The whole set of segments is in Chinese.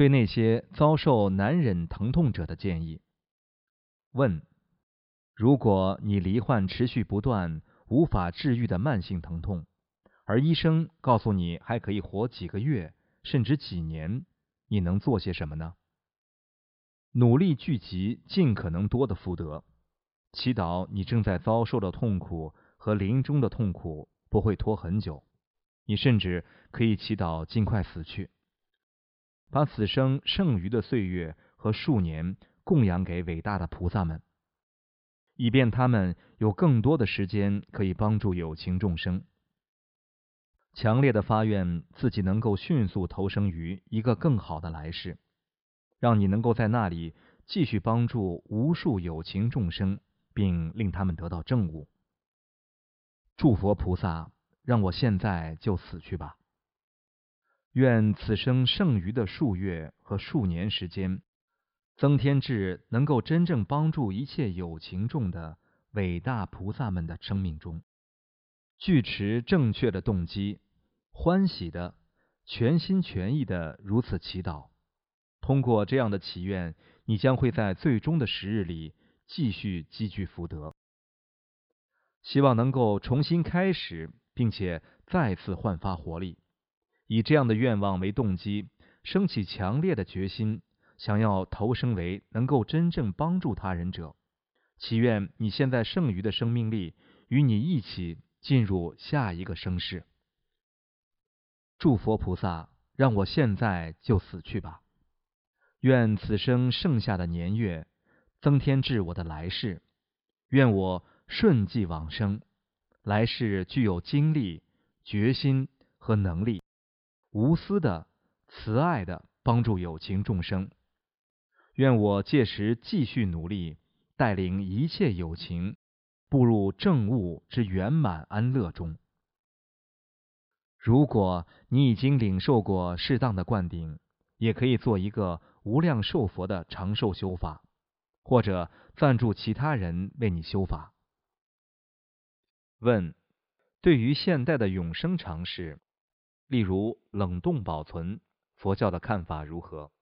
对那些遭受难忍疼痛者的建议。问：如果你罹患持续不断、无法治愈的慢性疼痛，而医生告诉你还可以活几个月甚至几年，你能做些什么呢？努力聚集尽可能多的福德，祈祷你正在遭受的痛苦和临终的痛苦不会拖很久。你甚至可以祈祷尽快死去，把此生剩余的岁月和数年供养给伟大的菩萨们，以便他们有更多的时间可以帮助有情众生。强烈的发愿自己能够迅速投生于一个更好的来世。让你能够在那里继续帮助无数有情众生，并令他们得到正悟。祝佛菩萨，让我现在就死去吧。愿此生剩余的数月和数年时间，增添至能够真正帮助一切有情众的伟大菩萨们的生命中。具持正确的动机，欢喜的、全心全意的如此祈祷。通过这样的祈愿，你将会在最终的时日里继续积聚福德。希望能够重新开始，并且再次焕发活力。以这样的愿望为动机，升起强烈的决心，想要投生为能够真正帮助他人者。祈愿你现在剩余的生命力与你一起进入下一个生世。祝佛菩萨，让我现在就死去吧。愿此生剩下的年月增添至我的来世，愿我顺继往生，来世具有精力、决心和能力，无私的、慈爱的帮助有情众生。愿我届时继续努力，带领一切有情步入正悟之圆满安乐中。如果你已经领受过适当的灌顶，也可以做一个。无量寿佛的长寿修法，或者赞助其他人为你修法。问：对于现代的永生常识，例如冷冻保存，佛教的看法如何？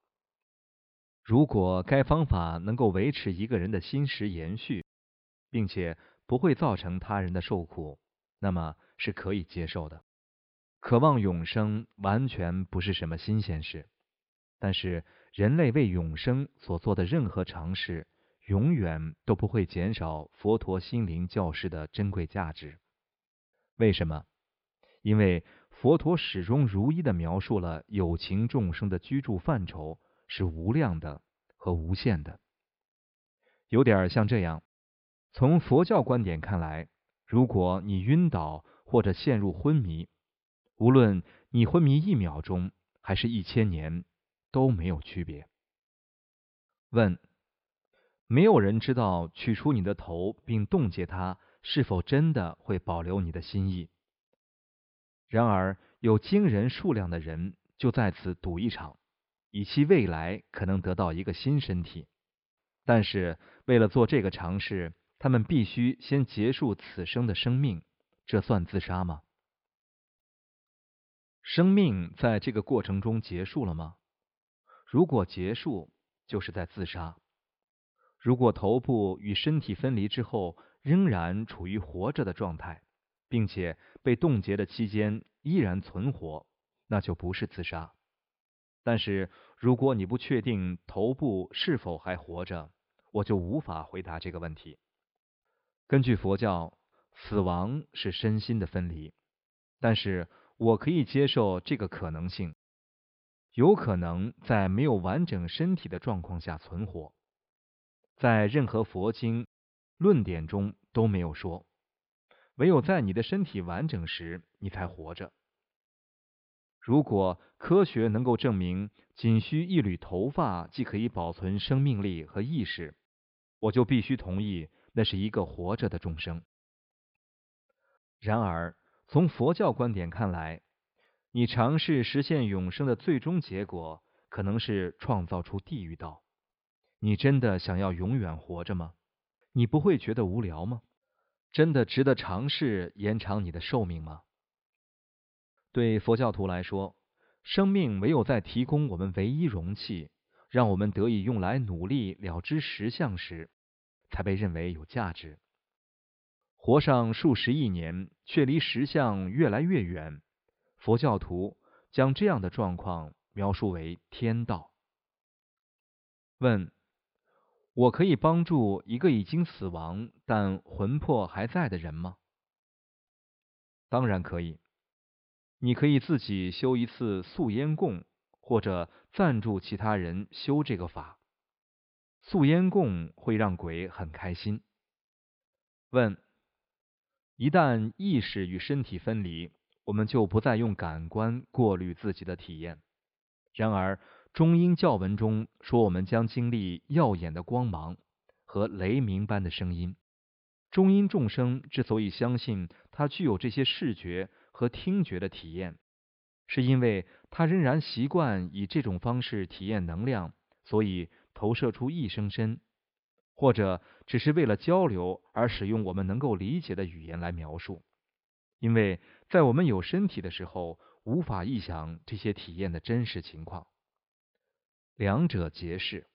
如果该方法能够维持一个人的心识延续，并且不会造成他人的受苦，那么是可以接受的。渴望永生完全不是什么新鲜事，但是。人类为永生所做的任何尝试，永远都不会减少佛陀心灵教师的珍贵价值。为什么？因为佛陀始终如一的描述了有情众生的居住范畴是无量的和无限的。有点像这样：从佛教观点看来，如果你晕倒或者陷入昏迷，无论你昏迷一秒钟还是一千年。都没有区别。问：没有人知道取出你的头并冻结它是否真的会保留你的心意。然而，有惊人数量的人就在此赌一场，以期未来可能得到一个新身体。但是，为了做这个尝试，他们必须先结束此生的生命。这算自杀吗？生命在这个过程中结束了吗？如果结束，就是在自杀；如果头部与身体分离之后仍然处于活着的状态，并且被冻结的期间依然存活，那就不是自杀。但是如果你不确定头部是否还活着，我就无法回答这个问题。根据佛教，死亡是身心的分离，但是我可以接受这个可能性。有可能在没有完整身体的状况下存活，在任何佛经论点中都没有说，唯有在你的身体完整时，你才活着。如果科学能够证明仅需一缕头发即可以保存生命力和意识，我就必须同意那是一个活着的众生。然而，从佛教观点看来，你尝试实现永生的最终结果，可能是创造出地狱道。你真的想要永远活着吗？你不会觉得无聊吗？真的值得尝试延长你的寿命吗？对佛教徒来说，生命唯有在提供我们唯一容器，让我们得以用来努力了知实相时，才被认为有价值。活上数十亿年，却离实相越来越远，佛教徒将这样的状况描述为天道。问：我可以帮助一个已经死亡但魂魄还在的人吗？当然可以。你可以自己修一次素烟供，或者赞助其他人修这个法。素烟供会让鬼很开心。问：一旦意识与身体分离，我们就不再用感官过滤自己的体验。然而，中英教文中说，我们将经历耀眼的光芒和雷鸣般的声音。中阴众生之所以相信他具有这些视觉。和听觉的体验，是因为他仍然习惯以这种方式体验能量，所以投射出一声声，或者只是为了交流而使用我们能够理解的语言来描述。因为在我们有身体的时候，无法臆想这些体验的真实情况。两者皆是。